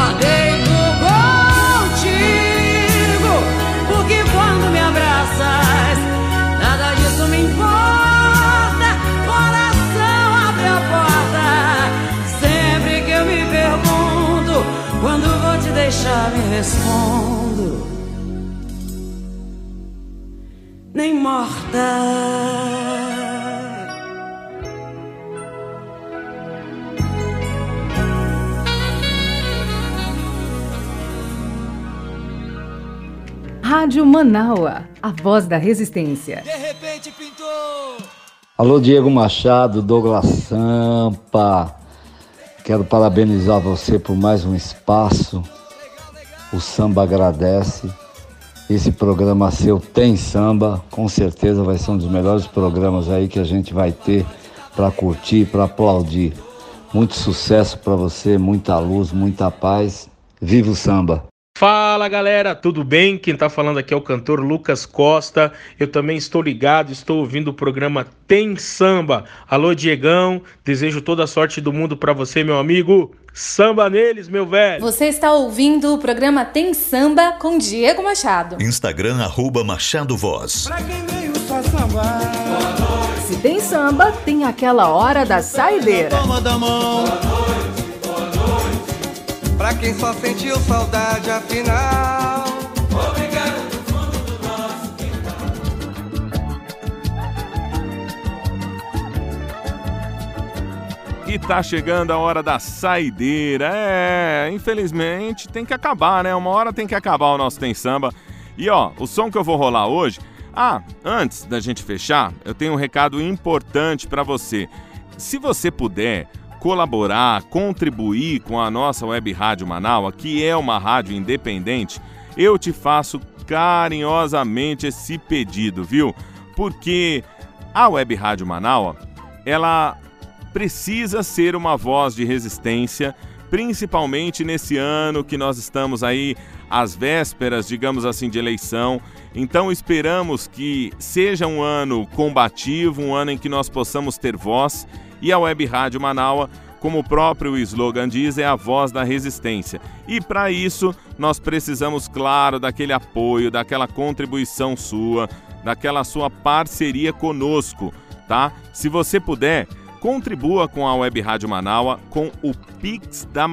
deixar, me respondo, nem morta.
Rádio Manaua, a voz da resistência.
Alô, Diego Machado, Douglas Sampa. Quero parabenizar você por mais um espaço. O samba agradece. Esse programa seu tem samba, com certeza vai ser um dos melhores programas aí que a gente vai ter para curtir, para aplaudir. Muito sucesso para você, muita luz, muita paz. Viva o samba!
Fala galera, tudo bem? Quem tá falando aqui é o cantor Lucas Costa. Eu também estou ligado, estou ouvindo o programa Tem Samba. Alô Diegão, desejo toda a sorte do mundo para você, meu amigo. Samba neles, meu velho.
Você está ouvindo o programa Tem Samba com Diego Machado.
Instagram arroba Machado Voz.
Se tem samba, tem aquela hora da saideira.
Toma da mão. Pra quem só sentiu saudade, afinal. Obrigado do fundo do nosso
E tá chegando a hora da saideira. É, infelizmente tem que acabar, né? Uma hora tem que acabar o nosso Tem Samba. E ó, o som que eu vou rolar hoje. Ah, antes da gente fechar, eu tenho um recado importante para você. Se você puder colaborar, contribuir com a nossa web rádio Manaus, que é uma rádio independente, eu te faço carinhosamente esse pedido, viu? Porque a web rádio Manaus, ela precisa ser uma voz de resistência, principalmente nesse ano que nós estamos aí às vésperas, digamos assim, de eleição. Então esperamos que seja um ano combativo, um ano em que nós possamos ter voz e a Web Rádio Manaua, como o próprio slogan diz, é a voz da resistência. E para isso, nós precisamos, claro, daquele apoio, daquela contribuição sua, daquela sua parceria conosco, tá? Se você puder, contribua com a Web Rádio Manaua com o Pix da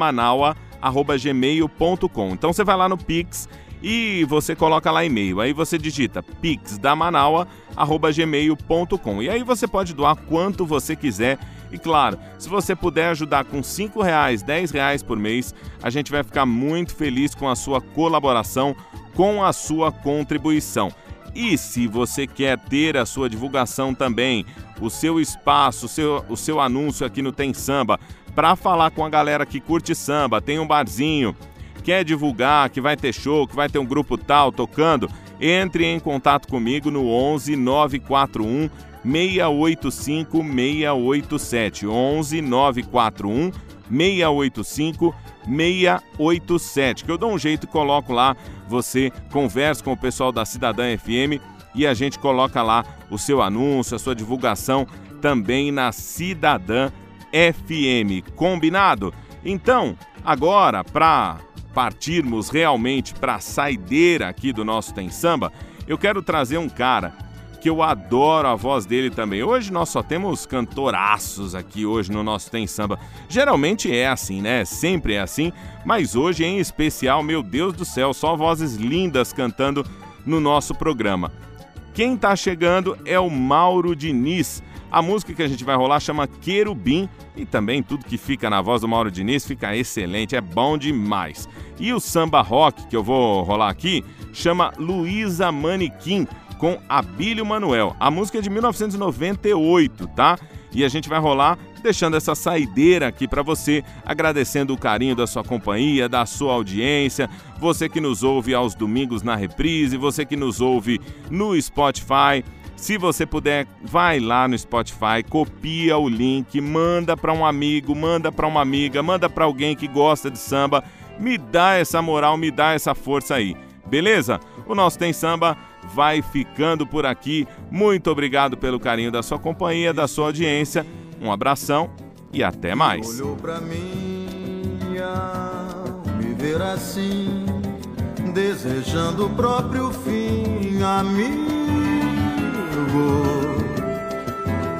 gmail.com. Então você vai lá no Pix e você coloca lá e-mail. Aí você digita pixdamanaua@gmail.com. E aí você pode doar quanto você quiser. E claro, se você puder ajudar com cinco reais, 10 reais por mês, a gente vai ficar muito feliz com a sua colaboração, com a sua contribuição. E se você quer ter a sua divulgação também, o seu espaço, o seu, o seu anúncio aqui no Tem Samba, para falar com a galera que curte samba, tem um barzinho, quer divulgar que vai ter show, que vai ter um grupo tal tocando, entre em contato comigo no 11 941 685 687. 11 941 685 687. Que eu dou um jeito e coloco lá, você conversa com o pessoal da Cidadã FM e a gente coloca lá o seu anúncio, a sua divulgação também na Cidadã FM. Combinado? Então, agora para partirmos realmente para a saideira aqui do nosso Tem Samba, eu quero trazer um cara que eu adoro a voz dele também. Hoje nós só temos cantoraços aqui hoje no nosso Tem Samba. Geralmente é assim, né? Sempre é assim, mas hoje em especial, meu Deus do céu, só vozes lindas cantando no nosso programa. Quem tá chegando é o Mauro Diniz. A música que a gente vai rolar chama Querubim e também tudo que fica na voz do Mauro Diniz fica excelente, é bom demais. E o samba rock que eu vou rolar aqui chama Luísa Manequim com Abílio Manuel. A música é de 1998, tá? E a gente vai rolar deixando essa saideira aqui para você, agradecendo o carinho da sua companhia, da sua audiência, você que nos ouve aos domingos na reprise, você que nos ouve no Spotify. Se você puder, vai lá no Spotify, copia o link, manda para um amigo, manda para uma amiga, manda para alguém que gosta de samba. Me dá essa moral, me dá essa força aí. Beleza? O nosso Tem Samba vai ficando por aqui. Muito obrigado pelo carinho da sua companhia, da sua audiência. Um abração e até mais.
Olhou pra mim ao me ver assim, desejando o próprio fim, amigo.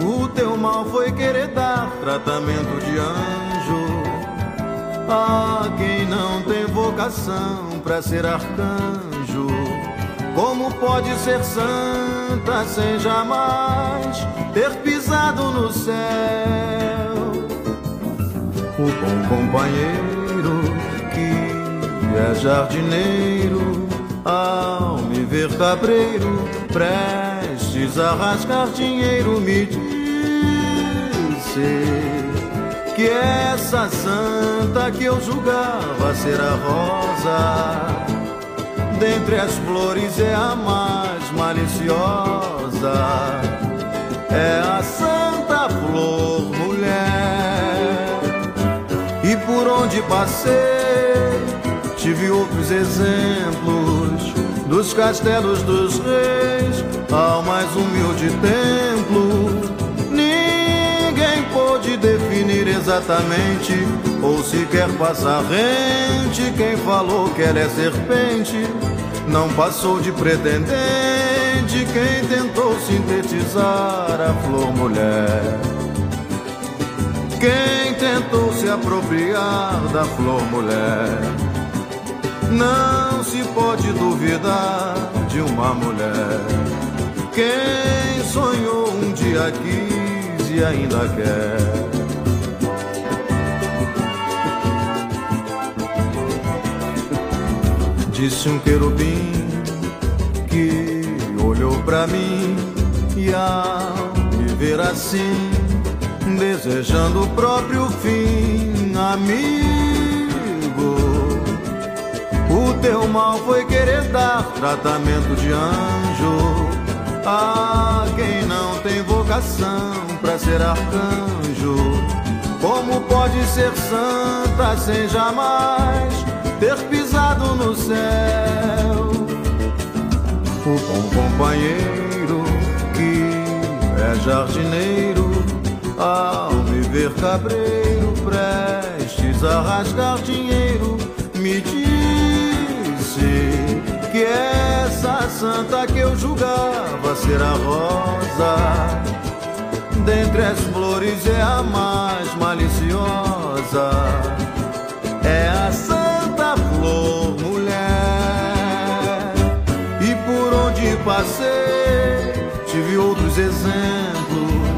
O teu mal foi querer dar tratamento de anjo a quem não tem vocação pra ser arcanjo. Como pode ser santa sem jamais ter pisado no céu? O bom companheiro que é jardineiro, ao me ver cabreiro, prestes a rasgar dinheiro, me disse que essa santa que eu julgava ser a rosa dentre as flores é a mais maliciosa, é a santa flor mulher. E por onde passei, tive outros exemplos dos castelos dos reis ao mais humilde templo. Exatamente ou sequer passar rente. Quem falou que ela é serpente não passou de pretendente. Quem tentou sintetizar a flor mulher. Quem tentou se apropriar da flor mulher. Não se pode duvidar de uma mulher. Quem sonhou um dia quis e ainda quer. Disse um querubim que olhou pra mim e ao me ver assim, desejando o próprio fim, amigo. O teu mal foi querer dar tratamento de anjo a quem não tem vocação pra ser arcanjo. Como pode ser santa sem jamais ter pisado no céu? O bom companheiro que é jardineiro, ao me ver cabreiro, prestes a rasgar dinheiro, me disse que essa santa que eu julgava ser a rosa, dentre as flores é a mais maliciosa, é a passei, tive outros exemplos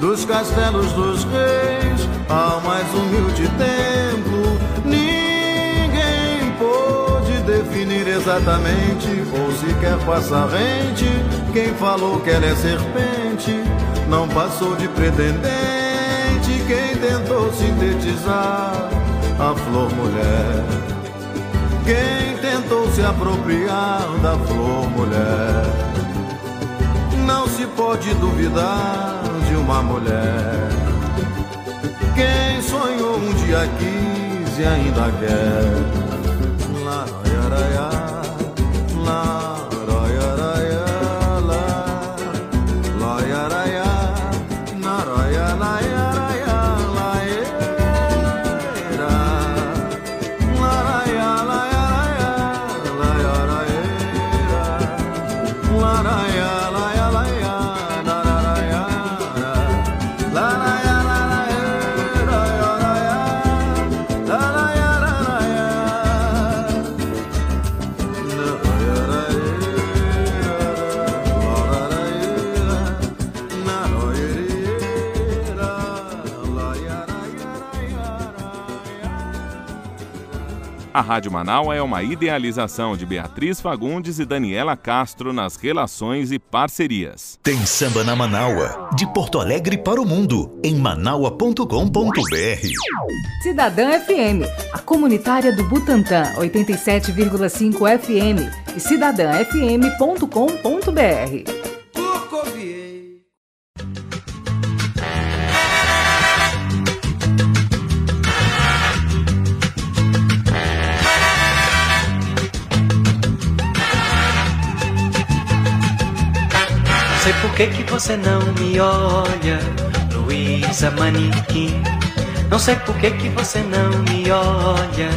dos castelos dos reis ao mais humilde templo. Ninguém pôde definir exatamente ou sequer passar rente. Quem falou que ela é serpente não passou de pretendente. Quem tentou sintetizar a flor mulher. Quem se apropriar da flor mulher. Não se pode duvidar de uma mulher. Quem sonhou um dia quis e ainda quer. Lá, raiaraiá, lá,
A Rádio Manaua é uma idealização de Beatriz Fagundes e Daniela Castro nas relações e parcerias.
Tem samba na Manaua, de Porto Alegre para o mundo, em manaua.com.br.
Cidadã FM, a comunitária do Butantã, 87,5 FM e cidadãfm.com.br.
que, que você não me olha, Luísa Manequim. Não sei por que, que você não me olha,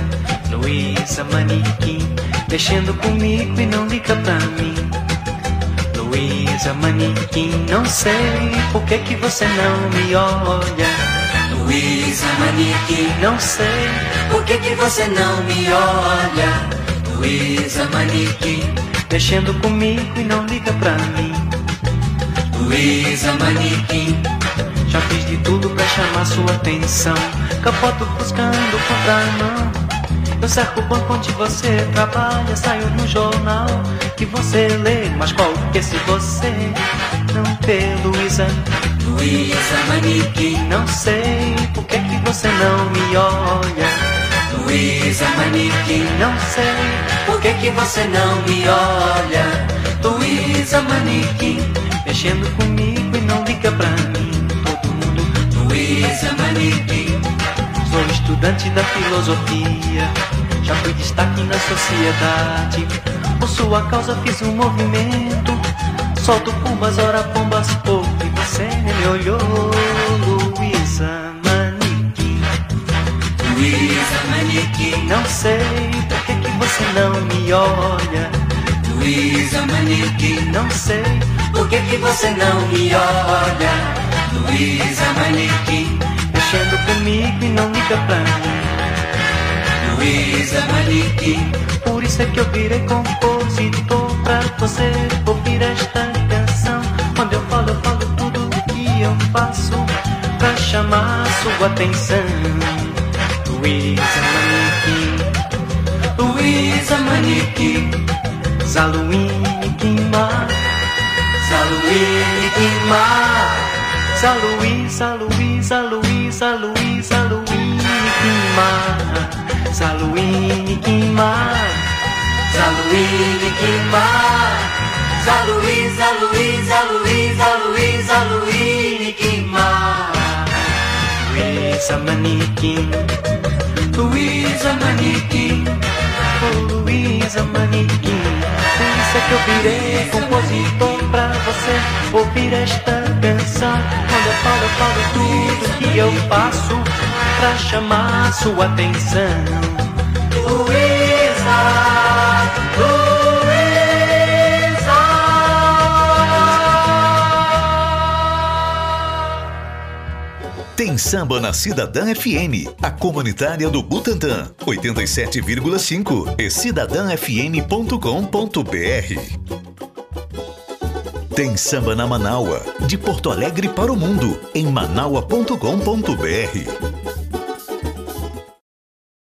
Luísa Manequim. Mexendo comigo e não liga pra mim. Luísa Manequim, não sei por que, que você não me olha. Luísa Manequim, não sei por que, que você não me olha. Luísa Manequim, mexendo comigo e não liga pra mim. Luísa Manequim Já fiz de tudo pra chamar sua atenção. Capoto buscando contramão. Eu cerco o banco onde você trabalha Saio no jornal que você lê Mas qual que se você não vê, Luísa? Luísa Manequim Não sei por que, que você não me olha. Luísa Manequim Não sei por que, que você não me olha Luísa Manequim. Mexendo comigo e não liga pra mim. Todo mundo Luísa Manequim. Sou estudante da filosofia. Já fui destaque na sociedade. Por sua causa fiz um movimento. Solto pombas, ora pombas pouco E você me olhou? Luísa Manequim. Luísa Manequim. Não sei por que, que você não me olha Luísa Manequim Não sei por que, que você não me olha? Luísa Manequim Mexendo comigo e não liga pra mim Luísa Manequim Por isso é que eu virei compositor Pra você. Ouvir esta canção. Quando eu falo, eu falo tudo o que eu faço Pra chamar sua atenção. Luísa Manequim Luísa Manequim Zaluíne Guimar, Zaluíne Guimar, Zaluí, Zaluí, Zaluí, Zaluí, Zaluíne Guimar, Zaluíne Guimar, Zaluíne Guimar, Zaluí, Zaluí, Zaluí, Zaluí, Zaluíne Guimar. Luísa Maniquim, Luísa Maniquim, oh Luísa Maniquim. Por isso é que eu virei compositor pra você ouvir esta canção. Quando eu falo, eu falo tudo que eu faço Pra chamar sua atenção. Luísa,
Tem samba na Cidadã FM, a comunitária do Butantã, 87,5 e cidadãfm.com.br. Tem samba na Manaua, de Porto Alegre para o mundo, em manaua.com.br.